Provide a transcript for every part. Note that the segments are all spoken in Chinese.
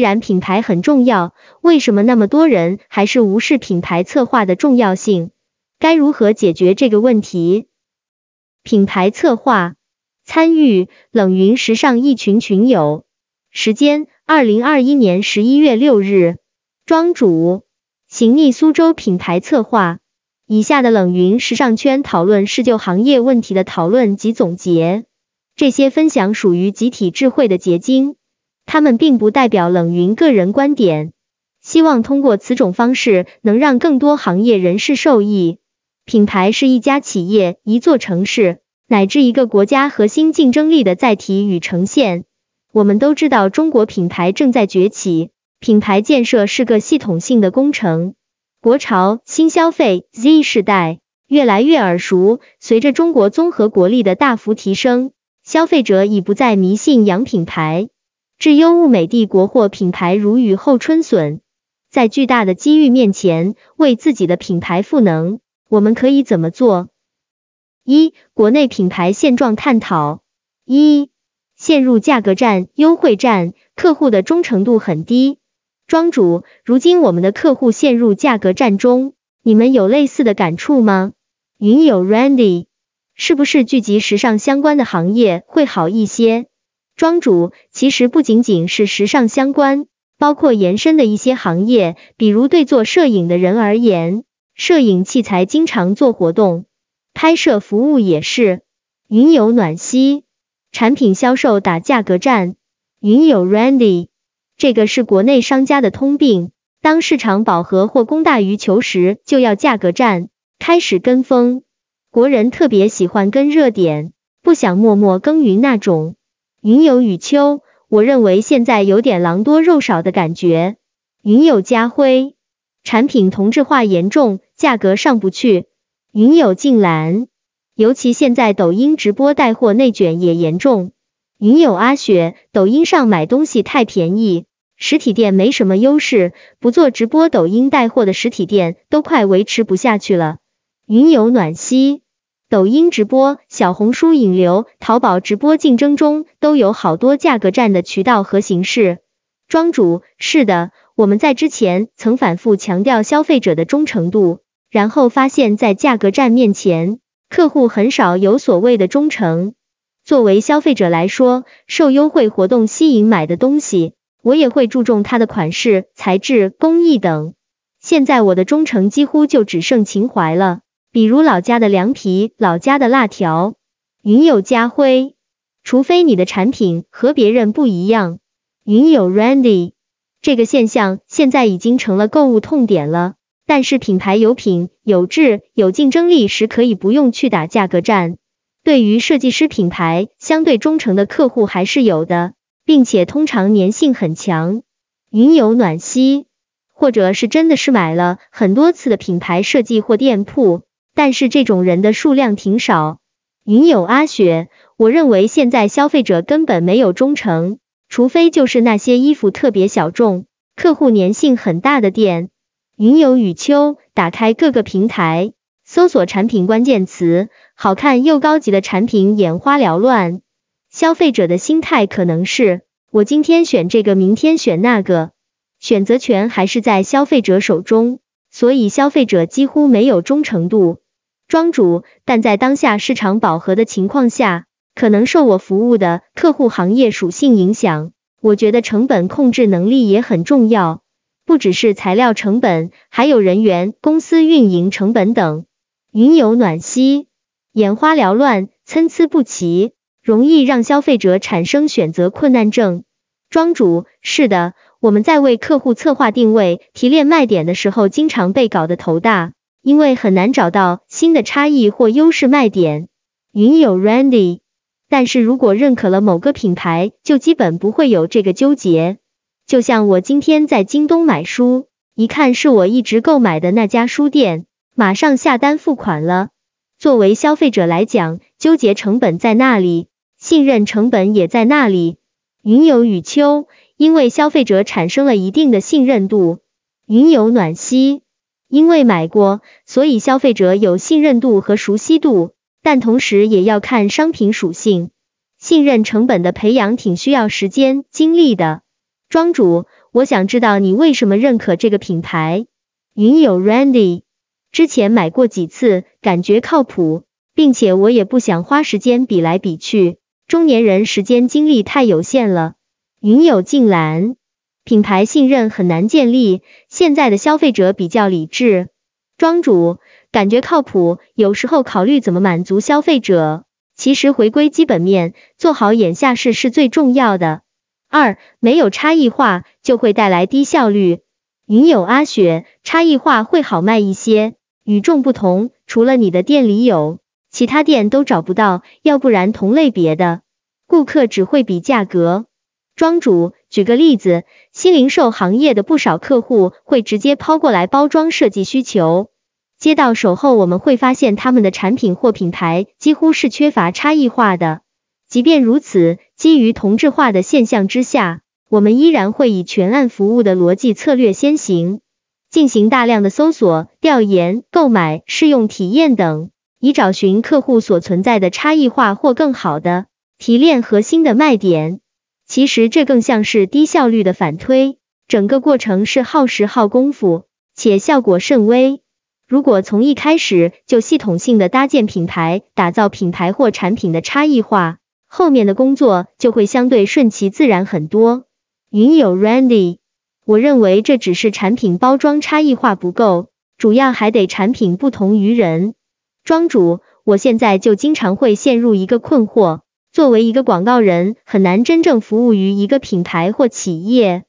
然品牌很重要，为什么那么多人还是无视品牌策划的重要性？该如何解决这个问题？品牌策划参与冷云时尚一群群友，时间二零二一年十一月六日，庄主行逆苏州品牌策划。以下的冷云时尚圈讨论是就行业问题的讨论及总结，这些分享属于集体智慧的结晶，他们并不代表冷云个人观点。希望通过此种方式能让更多行业人士受益。品牌是一家企业、一座城市乃至一个国家核心竞争力的载体与呈现。我们都知道，中国品牌正在崛起，品牌建设是个系统性的工程。国潮新消费 Z 世代越来越耳熟。随着中国综合国力的大幅提升，消费者已不再迷信洋品牌，质优物美的国货品牌如雨后春笋。在巨大的机遇面前，为自己的品牌赋能，我们可以怎么做？一、国内品牌现状探讨。一、陷入价格战、优惠战，客户的忠诚度很低。庄主，如今我们的客户陷入价格战中，你们有类似的感触吗？云友 Randy，是不是聚集时尚相关的行业会好一些？庄主，其实不仅仅是时尚相关，包括延伸的一些行业，比如对做摄影的人而言，摄影器材经常做活动，拍摄服务也是。云友暖心，产品销售打价格战。云友 Randy。这个是国内商家的通病，当市场饱和或供大于求时，就要价格战，开始跟风。国人特别喜欢跟热点，不想默默耕耘那种。云有雨秋，我认为现在有点狼多肉少的感觉。云有家辉，产品同质化严重，价格上不去。云有静兰，尤其现在抖音直播带货内卷也严重。云有阿雪，抖音上买东西太便宜。实体店没什么优势，不做直播、抖音带货的实体店都快维持不下去了。云有暖溪，抖音直播、小红书引流、淘宝直播竞争中都有好多价格战的渠道和形式。庄主，是的，我们在之前曾反复强调消费者的忠诚度，然后发现，在价格战面前，客户很少有所谓的忠诚。作为消费者来说，受优惠活动吸引买的东西。我也会注重它的款式、材质、工艺等。现在我的忠诚几乎就只剩情怀了，比如老家的凉皮、老家的辣条。云友家辉，除非你的产品和别人不一样。云友 Randy，这个现象现在已经成了购物痛点了。但是品牌有品、有质、有竞争力时，可以不用去打价格战。对于设计师品牌，相对忠诚的客户还是有的。并且通常粘性很强，云有暖溪，或者是真的是买了很多次的品牌设计或店铺，但是这种人的数量挺少。云有阿雪，我认为现在消费者根本没有忠诚，除非就是那些衣服特别小众、客户粘性很大的店。云有雨秋，打开各个平台，搜索产品关键词，好看又高级的产品眼花缭乱。消费者的心态可能是，我今天选这个，明天选那个，选择权还是在消费者手中，所以消费者几乎没有忠诚度。庄主，但在当下市场饱和的情况下，可能受我服务的客户行业属性影响，我觉得成本控制能力也很重要，不只是材料成本，还有人员、公司运营成本等。云有暖心，眼花缭乱，参差不齐。容易让消费者产生选择困难症。庄主，是的，我们在为客户策划定位、提炼卖点的时候，经常被搞得头大，因为很难找到新的差异或优势卖点。云友 Randy，但是如果认可了某个品牌，就基本不会有这个纠结。就像我今天在京东买书，一看是我一直购买的那家书店，马上下单付款了。作为消费者来讲，纠结成本在那里。信任成本也在那里。云有雨秋，因为消费者产生了一定的信任度。云有暖心，因为买过，所以消费者有信任度和熟悉度。但同时也要看商品属性，信任成本的培养挺需要时间精力的。庄主，我想知道你为什么认可这个品牌。云友 Randy，之前买过几次，感觉靠谱，并且我也不想花时间比来比去，中年人时间精力太有限了。云友静兰，品牌信任很难建立，现在的消费者比较理智。庄主，感觉靠谱，有时候考虑怎么满足消费者。其实回归基本面，做好眼下事是最重要的。二，没有差异化就会带来低效率。云友阿雪，差异化会好卖一些，与众不同，除了你的店里有，其他店都找不到，要不然同类别的，顾客只会比价格。庄主，举个例子，新零售行业的不少客户会直接抛过来包装设计需求。接到手后，我们会发现他们的产品或品牌几乎是缺乏差异化的。即便如此，基于同质化的现象之下，我们依然会以全案服务的逻辑策略先行，进行大量的搜索、调研、购买、试用体验等，以找寻客户所存在的差异化或更好的提炼核心的卖点。其实这更像是低效率的反推，整个过程是耗时耗功夫，且效果甚微。如果从一开始就系统性的搭建品牌，打造品牌或产品的差异化，后面的工作就会相对顺其自然很多。云友 Randy，我认为这只是产品包装差异化不够，主要还得产品不同于人。庄主，我现在就经常会陷入一个困惑，作为一个广告人，很难真正服务于一个品牌或企业。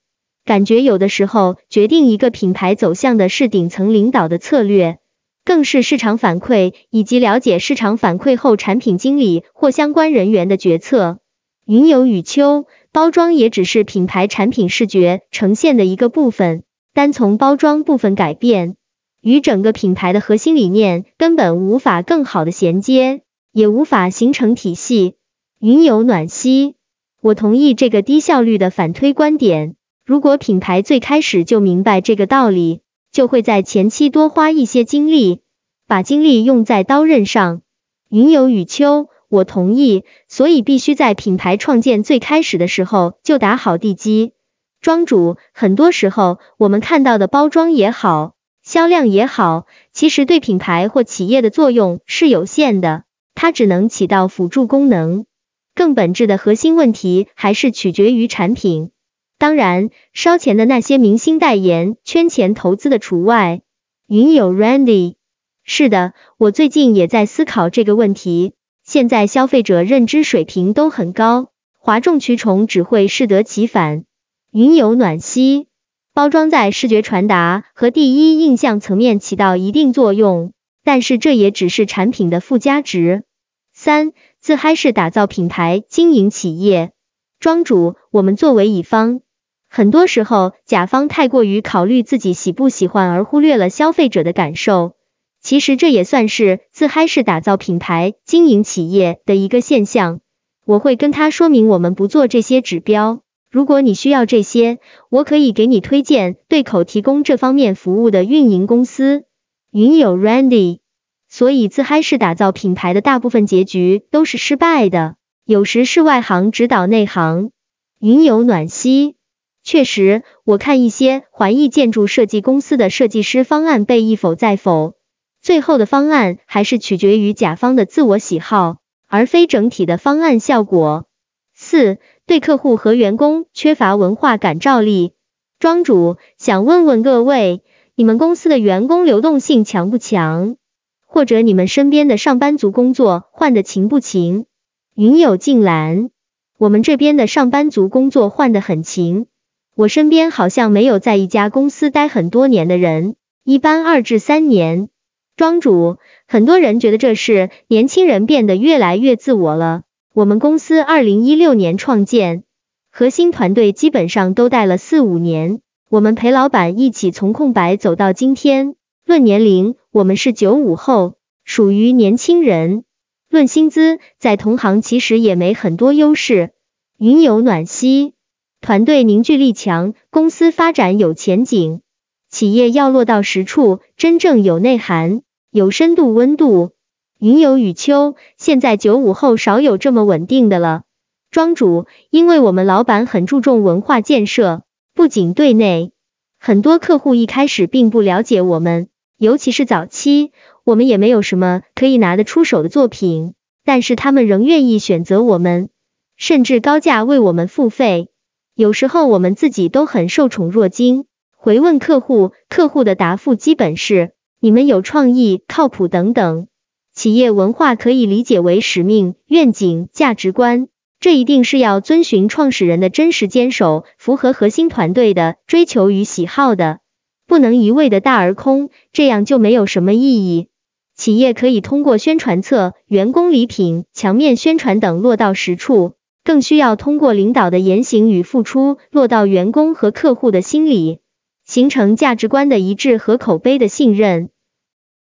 感觉有的时候，决定一个品牌走向的是顶层领导的策略，更是市场反馈以及了解市场反馈后产品经理或相关人员的决策。云有雨秋，包装也只是品牌产品视觉呈现的一个部分，单从包装部分改变，与整个品牌的核心理念根本无法更好的衔接，也无法形成体系。云有暖心，我同意这个低效率的反推观点。如果品牌最开始就明白这个道理，就会在前期多花一些精力，把精力用在刀刃上。云有雨秋，我同意，所以必须在品牌创建最开始的时候就打好地基。庄主，很多时候我们看到的包装也好，销量也好，其实对品牌或企业的作用是有限的，它只能起到辅助功能，更本质的核心问题还是取决于产品。当然，烧钱的那些明星代言、圈钱投资的除外。云友 Randy，是的，我最近也在思考这个问题。现在消费者认知水平都很高，哗众取宠只会适得其反。云友暖心，包装在视觉传达和第一印象层面起到一定作用，但是这也只是产品的附加值。三，自嗨式打造品牌经营企业，庄主，我们作为乙方。很多时候，甲方太过于考虑自己喜不喜欢，而忽略了消费者的感受。其实这也算是自嗨式打造品牌、经营企业的一个现象。我会跟他说明，我们不做这些指标。如果你需要这些，我可以给你推荐对口提供这方面服务的运营公司。云友 Randy，所以自嗨式打造品牌的大部分结局都是失败的，有时是外行指导内行。云友暖溪。确实，我看一些环艺建筑设计公司的设计师方案被一否再否，最后的方案还是取决于甲方的自我喜好，而非整体的方案效果。四，对客户和员工缺乏文化感召力。庄主想问问各位，你们公司的员工流动性强不强？或者你们身边的上班族工作换的勤不勤？云有静兰，我们这边的上班族工作换的很勤。我身边好像没有在一家公司待很多年的人，一般二至三年。庄主，很多人觉得这是年轻人变得越来越自我了。我们公司二零一六年创建，核心团队基本上都带了四五年，我们陪老板一起从空白走到今天。论年龄，我们是九五后，属于年轻人。论薪资，在同行其实也没很多优势。云有暖溪。团队凝聚力强，公司发展有前景。企业要落到实处，真正有内涵、有深度、温度。云有雨秋，现在九五后少有这么稳定的了。庄主，因为我们老板很注重文化建设，不仅对内，很多客户一开始并不了解我们，尤其是早期，我们也没有什么可以拿得出手的作品，但是他们仍愿意选择我们，甚至高价为我们付费。有时候我们自己都很受宠若惊。回问客户，客户的答复基本是：你们有创意、靠谱等等。企业文化可以理解为使命、愿景、价值观，这一定是要遵循创始人的真实坚守，符合核心团队的追求与喜好的，不能一味的大而空，这样就没有什么意义。企业可以通过宣传册、员工礼品、墙面宣传等落到实处，更需要通过领导的言行与付出落到员工和客户的心里，形成价值观的一致和口碑的信任。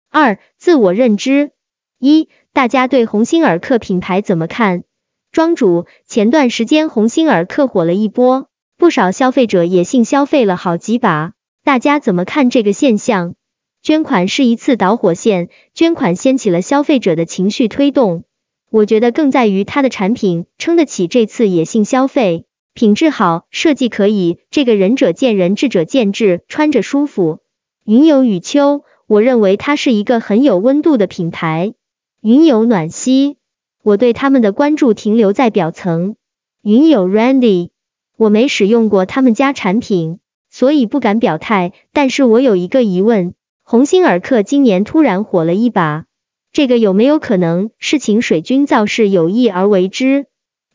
二、自我认知。一，大家对鸿星尔克品牌怎么看？庄主，前段时间鸿星尔克火了一波，不少消费者也性消费了好几把，大家怎么看这个现象？捐款是一次导火线，捐款掀起了消费者的情绪推动，我觉得更在于它的产品撑得起这次野性消费，品质好，设计可以，这个仁者见仁，智者见智，穿着舒服。云有雨秋，我认为它是一个很有温度的品牌。云有暖溪，我对他们的关注停留在表层。云有 Randy，我没使用过他们家产品，所以不敢表态。但是我有一个疑问：鸿星尔克今年突然火了一把，这个有没有可能是请水军造势有意而为之？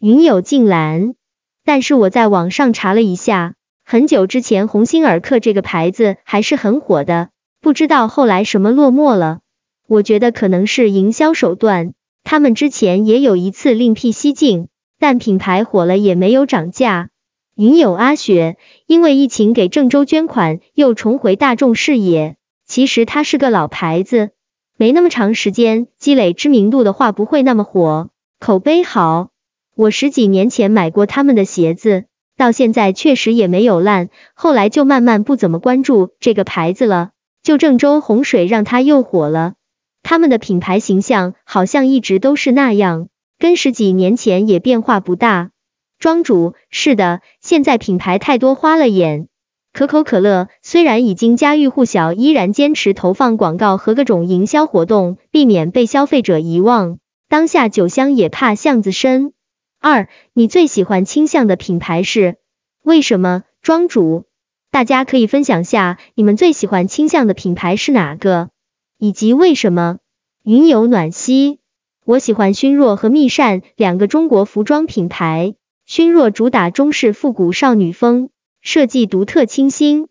云友静兰，但是我在网上查了一下，很久之前鸿星尔克这个牌子还是很火的，不知道后来什么落寞了。我觉得可能是营销手段，他们之前也有一次另辟蹊径，但品牌火了也没有涨价。云友阿雪，因为疫情给郑州捐款，又重回大众视野。其实它是个老牌子，没那么长时间积累知名度的话，不会那么火。口碑好，我十几年前买过他们的鞋子，到现在确实也没有烂。后来就慢慢不怎么关注这个牌子了，就郑州洪水让它又火了。他们的品牌形象好像一直都是那样，跟十几年前也变化不大。庄主，是的，现在品牌太多花了眼。可口可乐虽然已经家喻户晓，依然坚持投放广告和各种营销活动，避免被消费者遗忘。当下酒香也怕巷子深。二，你最喜欢倾向的品牌是为什么？庄主，大家可以分享下你们最喜欢倾向的品牌是哪个？以及为什么？云有暖溪，我喜欢熏若和蜜扇两个中国服装品牌。熏若主打中式复古少女风，设计独特清新；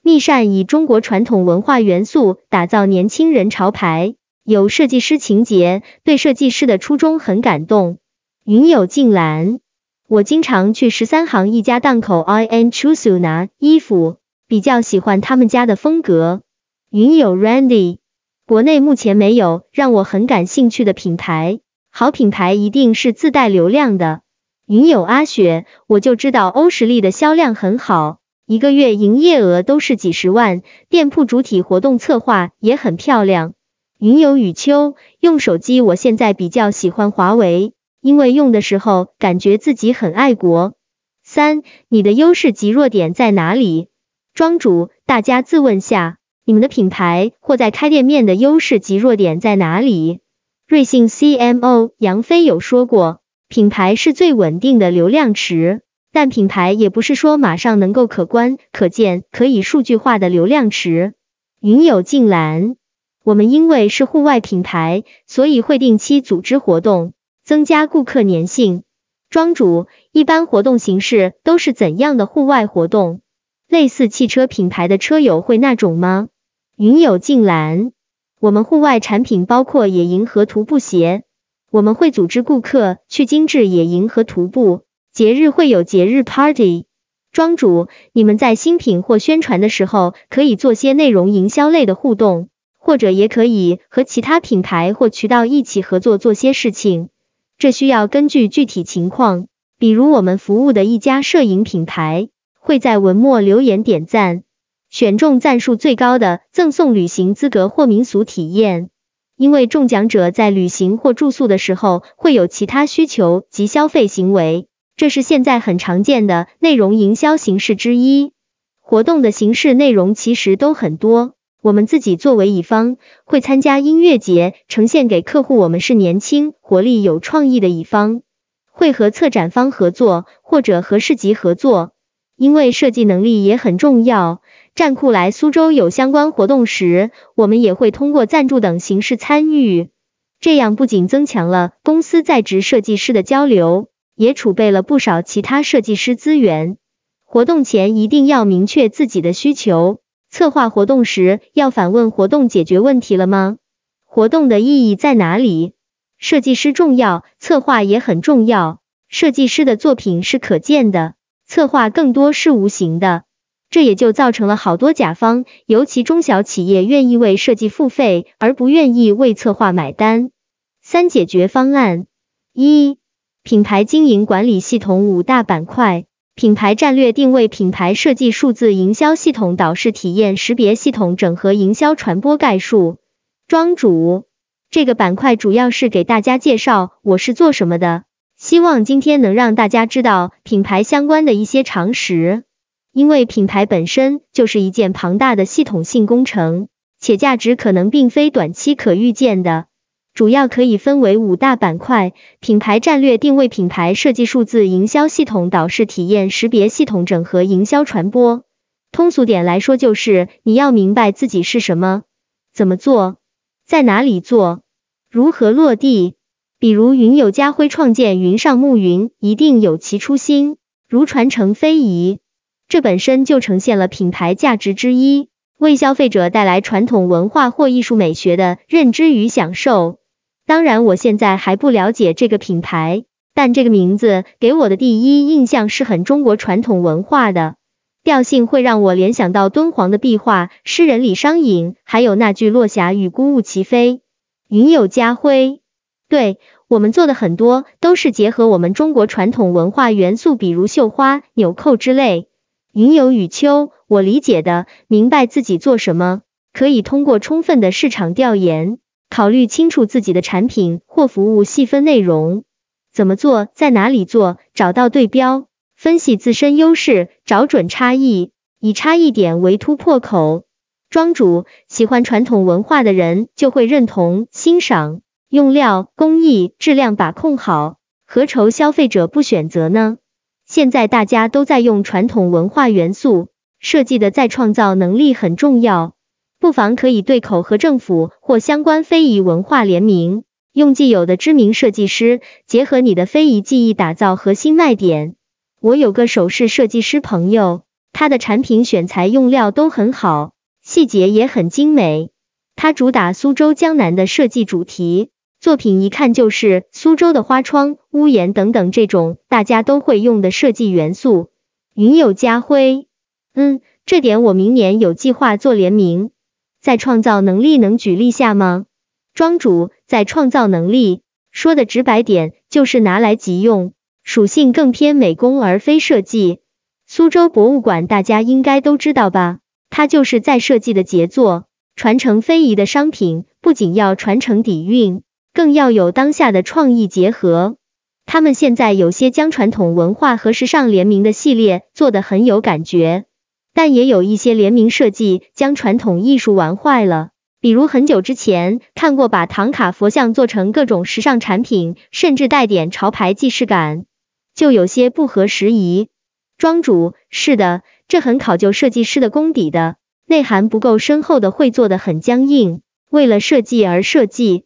蜜扇以中国传统文化元素打造年轻人潮牌，有设计师情节，对设计师的初衷很感动。云有静兰，我经常去十三行一家档口 I N Choose 拿衣服，比较喜欢他们家的风格。云有 Randy。国内目前没有让我很感兴趣的品牌，好品牌一定是自带流量的。云友阿雪，我就知道欧时力的销量很好，一个月营业额都是几十万，店铺主体活动策划也很漂亮。云友雨秋，用手机我现在比较喜欢华为，因为用的时候感觉自己很爱国。三，你的优势及弱点在哪里？庄主，大家自问下。你们的品牌或在开店面的优势及弱点在哪里？瑞幸 CMO 杨飞有说过，品牌是最稳定的流量池，但品牌也不是说马上能够可观、可见、可以数据化的流量池。云友静兰，我们因为是户外品牌，所以会定期组织活动，增加顾客粘性。庄主，一般活动形式都是怎样的户外活动？类似汽车品牌的车友会那种吗？云友静兰，我们户外产品包括野营和徒步鞋，我们会组织顾客去精致野营和徒步，节日会有节日 party。庄主，你们在新品或宣传的时候，可以做些内容营销类的互动，或者也可以和其他品牌或渠道一起合作做些事情，这需要根据具体情况。比如我们服务的一家摄影品牌，会在文末留言点赞。选中赞数最高的，赠送旅行资格或民俗体验。因为中奖者在旅行或住宿的时候会有其他需求及消费行为，这是现在很常见的内容营销形式之一。活动的形式内容其实都很多，我们自己作为乙方，会参加音乐节，呈现给客户我们是年轻、活力、有创意的乙方；会和策展方合作，或者和市集合作。因为设计能力也很重要。站库来苏州有相关活动时，我们也会通过赞助等形式参与，这样不仅增强了公司在职设计师的交流，也储备了不少其他设计师资源。活动前一定要明确自己的需求，策划活动时要反问活动解决问题了吗？活动的意义在哪里？设计师重要，策划也很重要。设计师的作品是可见的，策划更多是无形的。这也就造成了好多甲方，尤其中小企业愿意为设计付费，而不愿意为策划买单。三解决方案：一、品牌经营管理系统五大板块：品牌战略定位、品牌设计、数字营销系统、导视体验、识别系统、整合营销传播概述。庄主，这个板块主要是给大家介绍我是做什么的，希望今天能让大家知道品牌相关的一些常识。因为品牌本身就是一件庞大的系统性工程，且价值可能并非短期可预见的。主要可以分为五大板块：品牌战略定位、品牌设计、数字营销系统、导视体验、识别系统、整合营销传播。通俗点来说，就是你要明白自己是什么，怎么做，在哪里做，如何落地。比如云友家辉创建云上牧云，一定有其初心，如传承非遗。这本身就呈现了品牌价值之一，为消费者带来传统文化或艺术美学的认知与享受。当然，我现在还不了解这个品牌，但这个名字给我的第一印象是很中国传统文化的调性，会让我联想到敦煌的壁画、诗人李商隐，还有那句“落霞与孤鹜齐飞，云有家辉”。对我们做的很多都是结合我们中国传统文化元素，比如绣花、纽扣之类。云有雨秋，我理解的，明白自己做什么，可以通过充分的市场调研，考虑清楚自己的产品或服务细分内容，怎么做，在哪里做，找到对标，分析自身优势，找准差异，以差异点为突破口。庄主喜欢传统文化的人就会认同、欣赏，用料、工艺、质量把控好，何愁消费者不选择呢？现在大家都在用传统文化元素设计的再创造能力很重要，不妨可以对口和政府或相关非遗文化联名，用既有的知名设计师结合你的非遗技艺打造核心卖点。我有个首饰设计师朋友，他的产品选材用料都很好，细节也很精美。他主打苏州江南的设计主题。作品一看就是苏州的花窗、屋檐等等这种大家都会用的设计元素。云有家辉，嗯，这点我明年有计划做联名。在创造能力能举例下吗？庄主在创造能力，说的直白点就是拿来即用，属性更偏美工而非设计。苏州博物馆大家应该都知道吧？它就是在设计的杰作，传承非遗的商品不仅要传承底蕴。更要有当下的创意结合，他们现在有些将传统文化和时尚联名的系列做得很有感觉，但也有一些联名设计将传统艺术玩坏了。比如很久之前看过把唐卡佛像做成各种时尚产品，甚至带点潮牌既视感，就有些不合时宜。庄主，是的，这很考究设计师的功底的，内涵不够深厚的会做得很僵硬，为了设计而设计。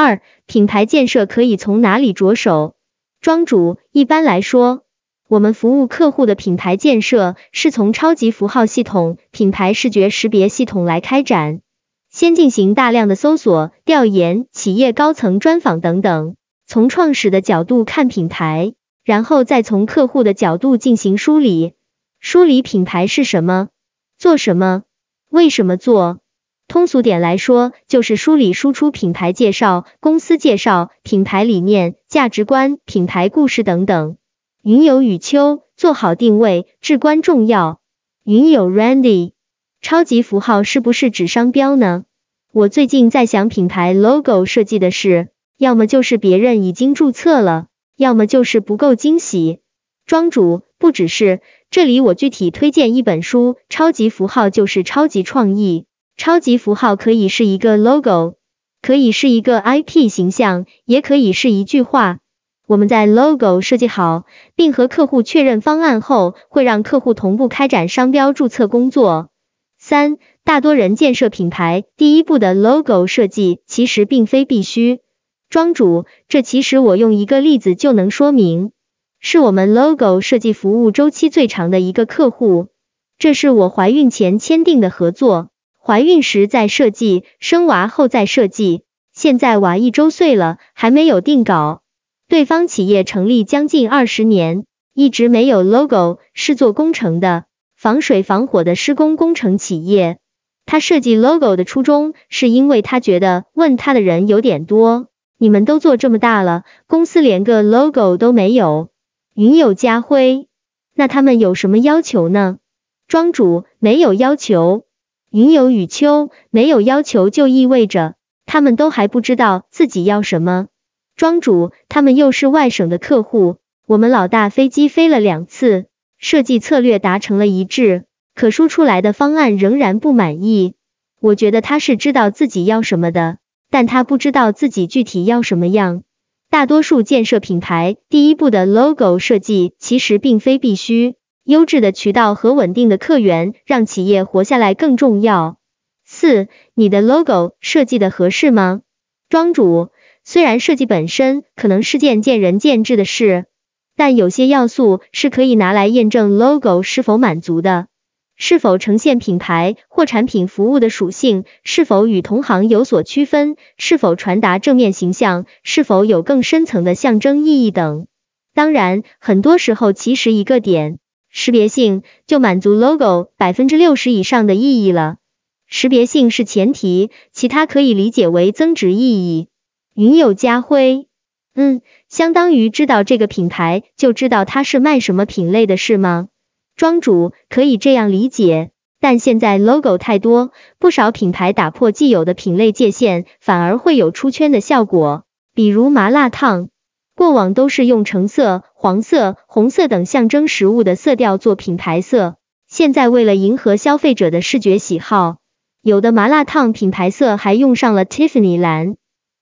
二、品牌建设可以从哪里着手？庄主，一般来说，我们服务客户的品牌建设是从超级符号系统、品牌视觉识别系统来开展，先进行大量的搜索、调研、企业高层专访等等，从创始的角度看品牌，然后再从客户的角度进行梳理，梳理品牌是什么，做什么，为什么做。通俗点来说，就是梳理输出品牌介绍、公司介绍、品牌理念、价值观、品牌故事等等。云有雨秋，做好定位至关重要。云有 Randy，超级符号是不是指商标呢？我最近在想，品牌 logo 设计的事，要么就是别人已经注册了，要么就是不够惊喜。庄主，不只是，这里我具体推荐一本书，超级符号就是超级创意。超级符号可以是一个 logo，可以是一个 IP 形象，也可以是一句话。我们在 logo 设计好，并和客户确认方案后，会让客户同步开展商标注册工作。三，大多人建设品牌，第一步的 logo 设计其实并非必须。庄主，这其实我用一个例子就能说明，是我们 logo 设计服务周期最长的一个客户，这是我怀孕前签订的合作。怀孕时在设计，生娃后再设计，现在娃一周岁了，还没有定稿。对方企业成立将近二十年，一直没有 logo，是做工程的，防水防火的施工工程企业。他设计 logo 的初衷，是因为他觉得问他的人有点多。你们都做这么大了，公司连个 logo 都没有。云有家辉，那他们有什么要求呢？庄主没有要求。云有雨秋，没有要求就意味着他们都还不知道自己要什么。庄主，他们又是外省的客户，我们老大飞机飞了两次，设计策略达成了一致，可输出来的方案仍然不满意。我觉得他是知道自己要什么的，但他不知道自己具体要什么样。大多数建设品牌第一步的 logo 设计其实并非必须。优质的渠道和稳定的客源，让企业活下来更重要。四，你的 logo 设计的合适吗？庄主，虽然设计本身可能是件见仁见智的事，但有些要素是可以拿来验证 logo 是否满足的，是否呈现品牌或产品服务的属性，是否与同行有所区分，是否传达正面形象，是否有更深层的象征意义等。当然，很多时候其实一个点。识别性就满足 logo 百分之六十以上的意义了，识别性是前提，其他可以理解为增值意义。云有家辉，嗯，相当于知道这个品牌就知道它是卖什么品类的是吗？庄主可以这样理解，但现在 logo 太多，不少品牌打破既有的品类界限，反而会有出圈的效果，比如麻辣烫。过往都是用橙色、黄色、红色等象征食物的色调做品牌色，现在为了迎合消费者的视觉喜好，有的麻辣烫品牌色还用上了 Tiffany 蓝。